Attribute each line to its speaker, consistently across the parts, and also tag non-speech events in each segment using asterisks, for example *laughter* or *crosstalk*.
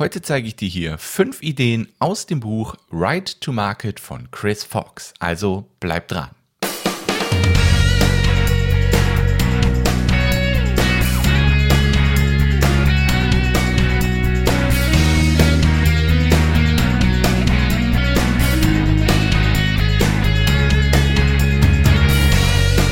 Speaker 1: Heute zeige ich dir hier fünf Ideen aus dem Buch Right to Market von Chris Fox. Also bleib dran.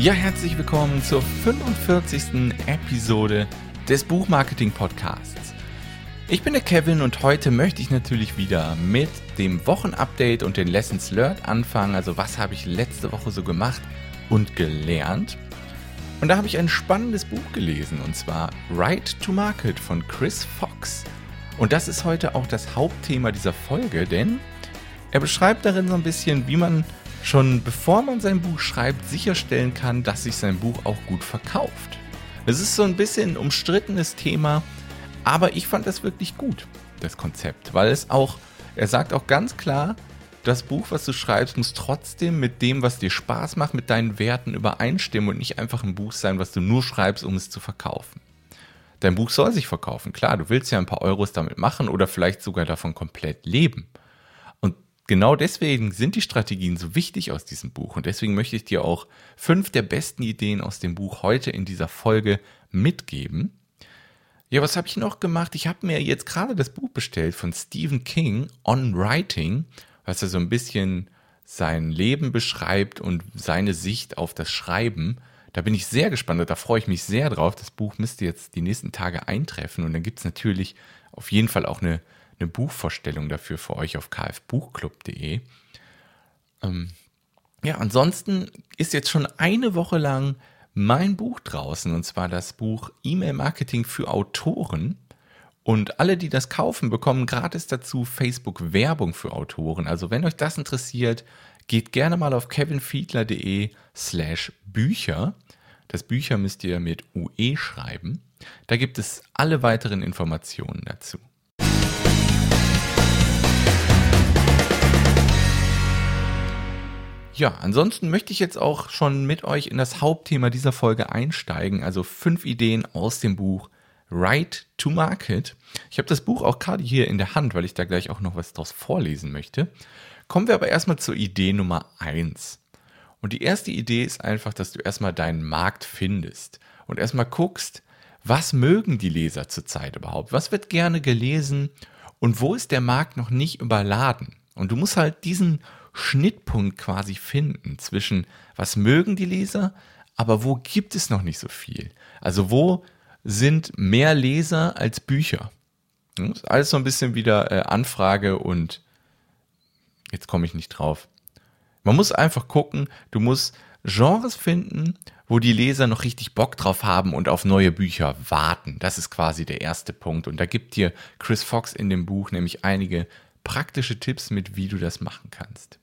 Speaker 1: Ja, herzlich willkommen zur 45. Episode des Buchmarketing Podcasts. Ich bin der Kevin und heute möchte ich natürlich wieder mit dem Wochenupdate und den Lessons Learned anfangen. Also was habe ich letzte Woche so gemacht und gelernt? Und da habe ich ein spannendes Buch gelesen und zwar Right to Market von Chris Fox. Und das ist heute auch das Hauptthema dieser Folge, denn er beschreibt darin so ein bisschen, wie man schon bevor man sein Buch schreibt, sicherstellen kann, dass sich sein Buch auch gut verkauft. Es ist so ein bisschen ein umstrittenes Thema, aber ich fand das wirklich gut, das Konzept, weil es auch, er sagt auch ganz klar, das Buch, was du schreibst, muss trotzdem mit dem, was dir Spaß macht, mit deinen Werten übereinstimmen und nicht einfach ein Buch sein, was du nur schreibst, um es zu verkaufen. Dein Buch soll sich verkaufen, klar, du willst ja ein paar Euros damit machen oder vielleicht sogar davon komplett leben genau deswegen sind die Strategien so wichtig aus diesem Buch und deswegen möchte ich dir auch fünf der besten Ideen aus dem Buch heute in dieser Folge mitgeben. Ja, was habe ich noch gemacht? Ich habe mir jetzt gerade das Buch bestellt von Stephen King, On Writing, was ja so ein bisschen sein Leben beschreibt und seine Sicht auf das Schreiben. Da bin ich sehr gespannt, da freue ich mich sehr drauf. Das Buch müsste jetzt die nächsten Tage eintreffen und dann gibt es natürlich auf jeden Fall auch eine eine Buchvorstellung dafür für euch auf kfbuchclub.de. Ähm, ja, ansonsten ist jetzt schon eine Woche lang mein Buch draußen und zwar das Buch E-Mail Marketing für Autoren. Und alle, die das kaufen, bekommen gratis dazu Facebook Werbung für Autoren. Also wenn euch das interessiert, geht gerne mal auf kevinfiedler.de slash Bücher. Das Bücher müsst ihr mit UE schreiben. Da gibt es alle weiteren Informationen dazu. Ja, ansonsten möchte ich jetzt auch schon mit euch in das Hauptthema dieser Folge einsteigen, also fünf Ideen aus dem Buch Right to Market. Ich habe das Buch auch gerade hier in der Hand, weil ich da gleich auch noch was draus vorlesen möchte. Kommen wir aber erstmal zur Idee Nummer eins. Und die erste Idee ist einfach, dass du erstmal deinen Markt findest und erstmal guckst, was mögen die Leser zurzeit überhaupt? Was wird gerne gelesen und wo ist der Markt noch nicht überladen? Und du musst halt diesen Schnittpunkt quasi finden zwischen, was mögen die Leser, aber wo gibt es noch nicht so viel? Also wo sind mehr Leser als Bücher? Das ist alles so ein bisschen wieder äh, Anfrage und jetzt komme ich nicht drauf. Man muss einfach gucken, du musst Genres finden, wo die Leser noch richtig Bock drauf haben und auf neue Bücher warten. Das ist quasi der erste Punkt. Und da gibt dir Chris Fox in dem Buch nämlich einige praktische Tipps mit, wie du das machen kannst.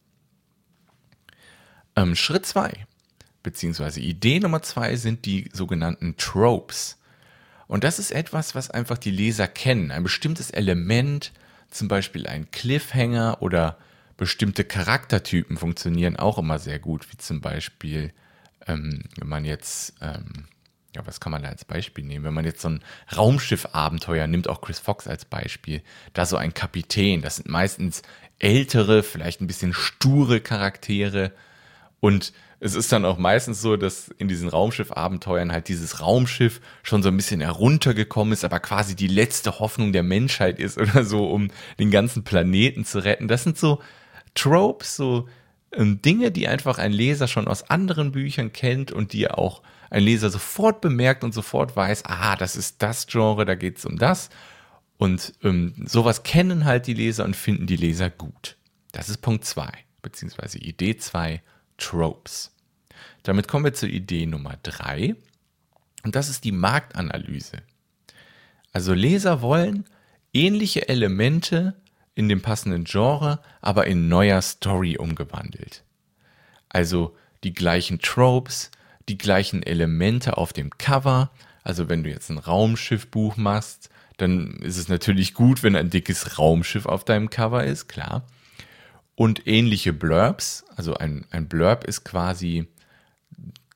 Speaker 1: Ähm, Schritt zwei beziehungsweise Idee Nummer zwei sind die sogenannten Tropes. Und das ist etwas, was einfach die Leser kennen. Ein bestimmtes Element, zum Beispiel ein Cliffhanger oder bestimmte Charaktertypen funktionieren auch immer sehr gut, wie zum Beispiel, ähm, wenn man jetzt, ähm, ja, was kann man da als Beispiel nehmen? Wenn man jetzt so ein Raumschiff-Abenteuer nimmt, auch Chris Fox als Beispiel, da so ein Kapitän, das sind meistens ältere, vielleicht ein bisschen sture Charaktere, und es ist dann auch meistens so, dass in diesen Raumschiff-Abenteuern halt dieses Raumschiff schon so ein bisschen heruntergekommen ist, aber quasi die letzte Hoffnung der Menschheit ist *laughs* oder so, um den ganzen Planeten zu retten. Das sind so Tropes, so ähm, Dinge, die einfach ein Leser schon aus anderen Büchern kennt und die auch ein Leser sofort bemerkt und sofort weiß, ah, das ist das Genre, da geht es um das. Und ähm, sowas kennen halt die Leser und finden die Leser gut. Das ist Punkt zwei beziehungsweise Idee zwei Tropes. Damit kommen wir zur Idee Nummer drei. Und das ist die Marktanalyse. Also Leser wollen ähnliche Elemente in dem passenden Genre, aber in neuer Story umgewandelt. Also die gleichen Tropes, die gleichen Elemente auf dem Cover. Also wenn du jetzt ein Raumschiffbuch machst, dann ist es natürlich gut, wenn ein dickes Raumschiff auf deinem Cover ist, klar. Und ähnliche Blurbs, also ein, ein Blurb ist quasi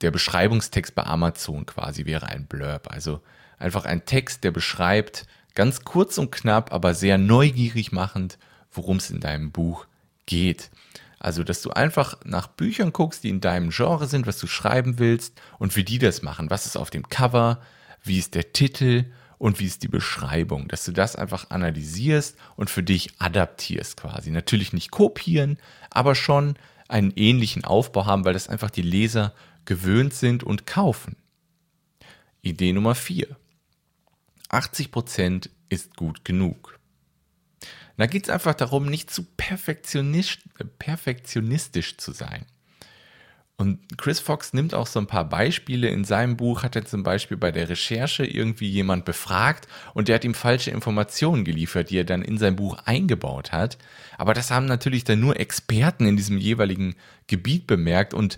Speaker 1: der Beschreibungstext bei Amazon quasi wäre ein Blurb. Also einfach ein Text, der beschreibt, ganz kurz und knapp, aber sehr neugierig machend, worum es in deinem Buch geht. Also, dass du einfach nach Büchern guckst, die in deinem Genre sind, was du schreiben willst und wie die das machen. Was ist auf dem Cover? Wie ist der Titel? Und wie ist die Beschreibung? Dass du das einfach analysierst und für dich adaptierst quasi. Natürlich nicht kopieren, aber schon einen ähnlichen Aufbau haben, weil das einfach die Leser gewöhnt sind und kaufen. Idee Nummer 4. 80% ist gut genug. Da geht es einfach darum, nicht zu perfektionistisch zu sein. Und Chris Fox nimmt auch so ein paar Beispiele. In seinem Buch hat er zum Beispiel bei der Recherche irgendwie jemand befragt und der hat ihm falsche Informationen geliefert, die er dann in sein Buch eingebaut hat. Aber das haben natürlich dann nur Experten in diesem jeweiligen Gebiet bemerkt und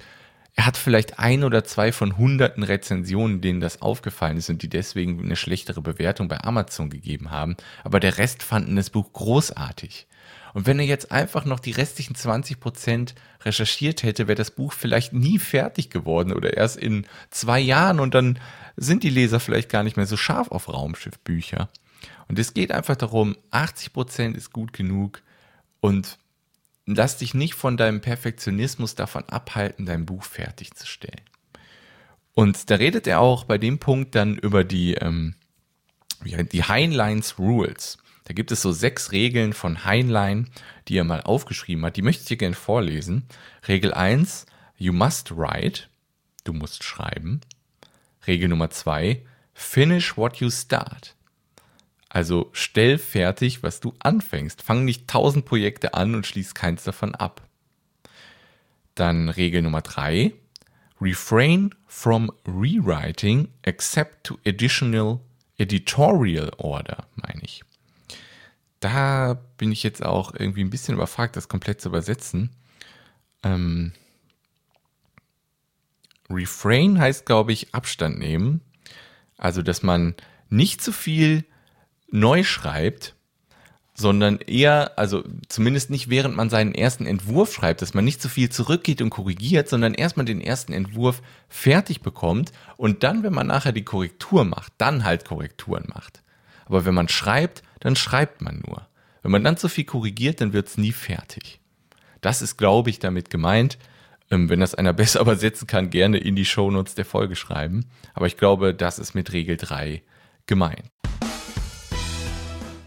Speaker 1: er hat vielleicht ein oder zwei von hunderten Rezensionen, denen das aufgefallen ist und die deswegen eine schlechtere Bewertung bei Amazon gegeben haben. Aber der Rest fanden das Buch großartig. Und wenn er jetzt einfach noch die restlichen 20 Prozent recherchiert hätte, wäre das Buch vielleicht nie fertig geworden oder erst in zwei Jahren und dann sind die Leser vielleicht gar nicht mehr so scharf auf Raumschiffbücher. Und es geht einfach darum, 80 Prozent ist gut genug und lass dich nicht von deinem Perfektionismus davon abhalten, dein Buch fertigzustellen. Und da redet er auch bei dem Punkt dann über die, ähm, die Heinleins Rules. Da gibt es so sechs Regeln von Heinlein, die er mal aufgeschrieben hat. Die möchte ich dir gerne vorlesen. Regel 1, you must write. Du musst schreiben. Regel Nummer 2, finish what you start. Also stell fertig, was du anfängst. Fang nicht tausend Projekte an und schließ keins davon ab. Dann Regel Nummer drei. Refrain from rewriting except to additional editorial order, meine ich. Da bin ich jetzt auch irgendwie ein bisschen überfragt, das komplett zu übersetzen. Ähm, Refrain heißt, glaube ich, Abstand nehmen. Also, dass man nicht zu viel neu schreibt, sondern eher, also zumindest nicht während man seinen ersten Entwurf schreibt, dass man nicht so viel zurückgeht und korrigiert, sondern erstmal den ersten Entwurf fertig bekommt und dann, wenn man nachher die Korrektur macht, dann halt Korrekturen macht. Aber wenn man schreibt, dann schreibt man nur. Wenn man dann zu viel korrigiert, dann wird es nie fertig. Das ist, glaube ich, damit gemeint. Ähm, wenn das einer *laughs* besser übersetzen kann, gerne in die Shownotes der Folge schreiben. Aber ich glaube, das ist mit Regel 3 gemeint.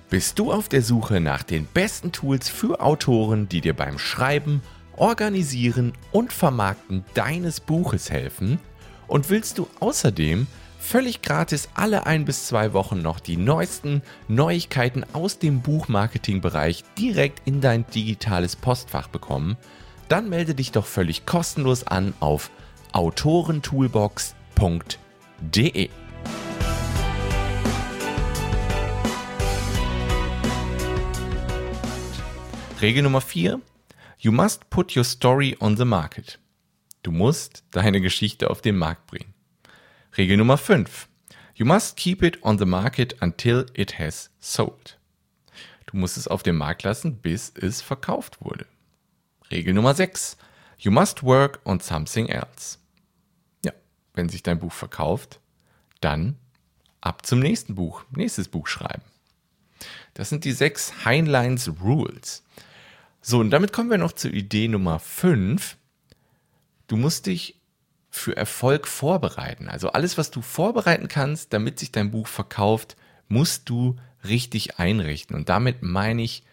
Speaker 1: Bist du auf der Suche nach den besten Tools für Autoren, die dir beim Schreiben, Organisieren und Vermarkten deines Buches helfen? Und willst du außerdem völlig gratis alle ein bis zwei Wochen noch die neuesten Neuigkeiten aus dem Buchmarketingbereich direkt in dein digitales Postfach bekommen? Dann melde dich doch völlig kostenlos an auf autorentoolbox.de. Regel Nummer 4. You must put your story on the market. Du musst deine Geschichte auf den Markt bringen. Regel Nummer 5. You must keep it on the market until it has sold. Du musst es auf dem Markt lassen, bis es verkauft wurde. Regel Nummer 6. You must work on something else. Ja, wenn sich dein Buch verkauft, dann ab zum nächsten Buch, nächstes Buch schreiben. Das sind die sechs Heinleins Rules. So, und damit kommen wir noch zur Idee Nummer 5. Du musst dich für Erfolg vorbereiten. Also alles, was du vorbereiten kannst, damit sich dein Buch verkauft, musst du richtig einrichten. Und damit meine ich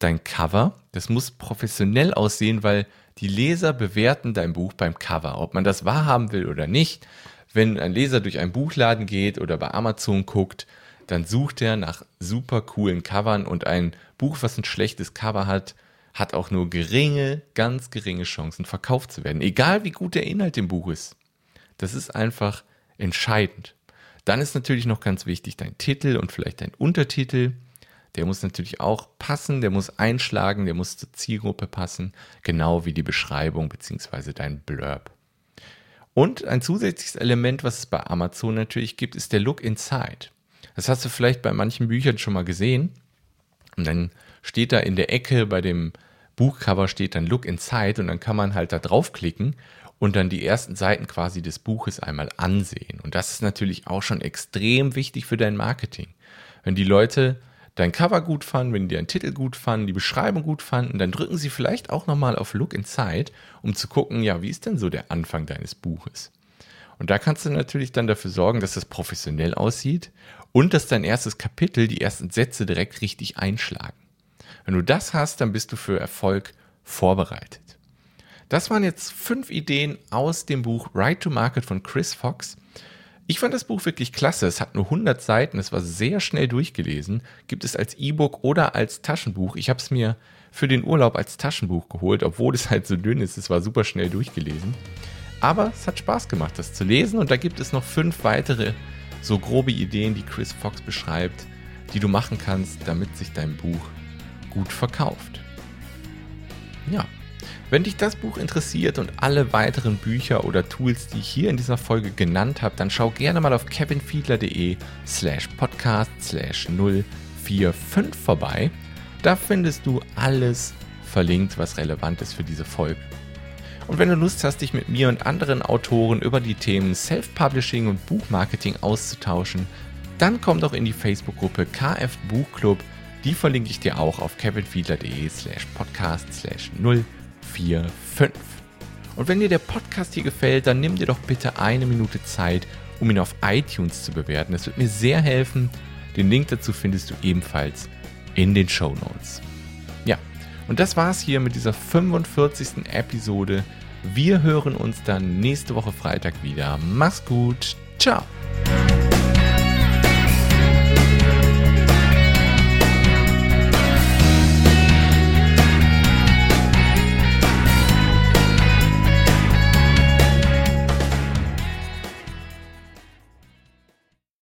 Speaker 1: dein Cover. Das muss professionell aussehen, weil die Leser bewerten dein Buch beim Cover. Ob man das wahrhaben will oder nicht. Wenn ein Leser durch einen Buchladen geht oder bei Amazon guckt, dann sucht er nach super coolen Covern und ein Buch, was ein schlechtes Cover hat, hat auch nur geringe, ganz geringe Chancen, verkauft zu werden. Egal wie gut der Inhalt im Buch ist. Das ist einfach entscheidend. Dann ist natürlich noch ganz wichtig dein Titel und vielleicht dein Untertitel. Der muss natürlich auch passen, der muss einschlagen, der muss zur Zielgruppe passen, genau wie die Beschreibung bzw. dein Blurb. Und ein zusätzliches Element, was es bei Amazon natürlich gibt, ist der Look Inside. Das hast du vielleicht bei manchen Büchern schon mal gesehen. Und dann steht da in der Ecke bei dem Buchcover steht dann Look Inside und dann kann man halt da draufklicken und dann die ersten Seiten quasi des Buches einmal ansehen. Und das ist natürlich auch schon extrem wichtig für dein Marketing. Wenn die Leute dein Cover gut fanden, wenn die deinen Titel gut fanden, die Beschreibung gut fanden, dann drücken sie vielleicht auch nochmal auf Look Inside, um zu gucken, ja, wie ist denn so der Anfang deines Buches? Und da kannst du natürlich dann dafür sorgen, dass das professionell aussieht und dass dein erstes Kapitel, die ersten Sätze direkt richtig einschlagen. Wenn du das hast, dann bist du für Erfolg vorbereitet. Das waren jetzt fünf Ideen aus dem Buch Right to Market von Chris Fox. Ich fand das Buch wirklich klasse. Es hat nur 100 Seiten, es war sehr schnell durchgelesen. Gibt es als E-Book oder als Taschenbuch. Ich habe es mir für den Urlaub als Taschenbuch geholt, obwohl es halt so dünn ist. Es war super schnell durchgelesen. Aber es hat Spaß gemacht, das zu lesen. Und da gibt es noch fünf weitere so grobe Ideen, die Chris Fox beschreibt, die du machen kannst, damit sich dein Buch gut verkauft. Ja, wenn dich das Buch interessiert und alle weiteren Bücher oder Tools, die ich hier in dieser Folge genannt habe, dann schau gerne mal auf kevinfiedler.de slash podcast slash 045 vorbei. Da findest du alles verlinkt, was relevant ist für diese Folge. Und wenn du Lust hast, dich mit mir und anderen Autoren über die Themen Self-Publishing und Buchmarketing auszutauschen, dann komm doch in die Facebook-Gruppe KF Buchclub. Die verlinke ich dir auch auf kevinfiedler.de slash podcast slash 045. 4, Und wenn dir der Podcast hier gefällt, dann nimm dir doch bitte eine Minute Zeit, um ihn auf iTunes zu bewerten. Das wird mir sehr helfen. Den Link dazu findest du ebenfalls in den Show Notes. Ja, und das war's hier mit dieser 45. Episode. Wir hören uns dann nächste Woche Freitag wieder. Mach's gut. Ciao.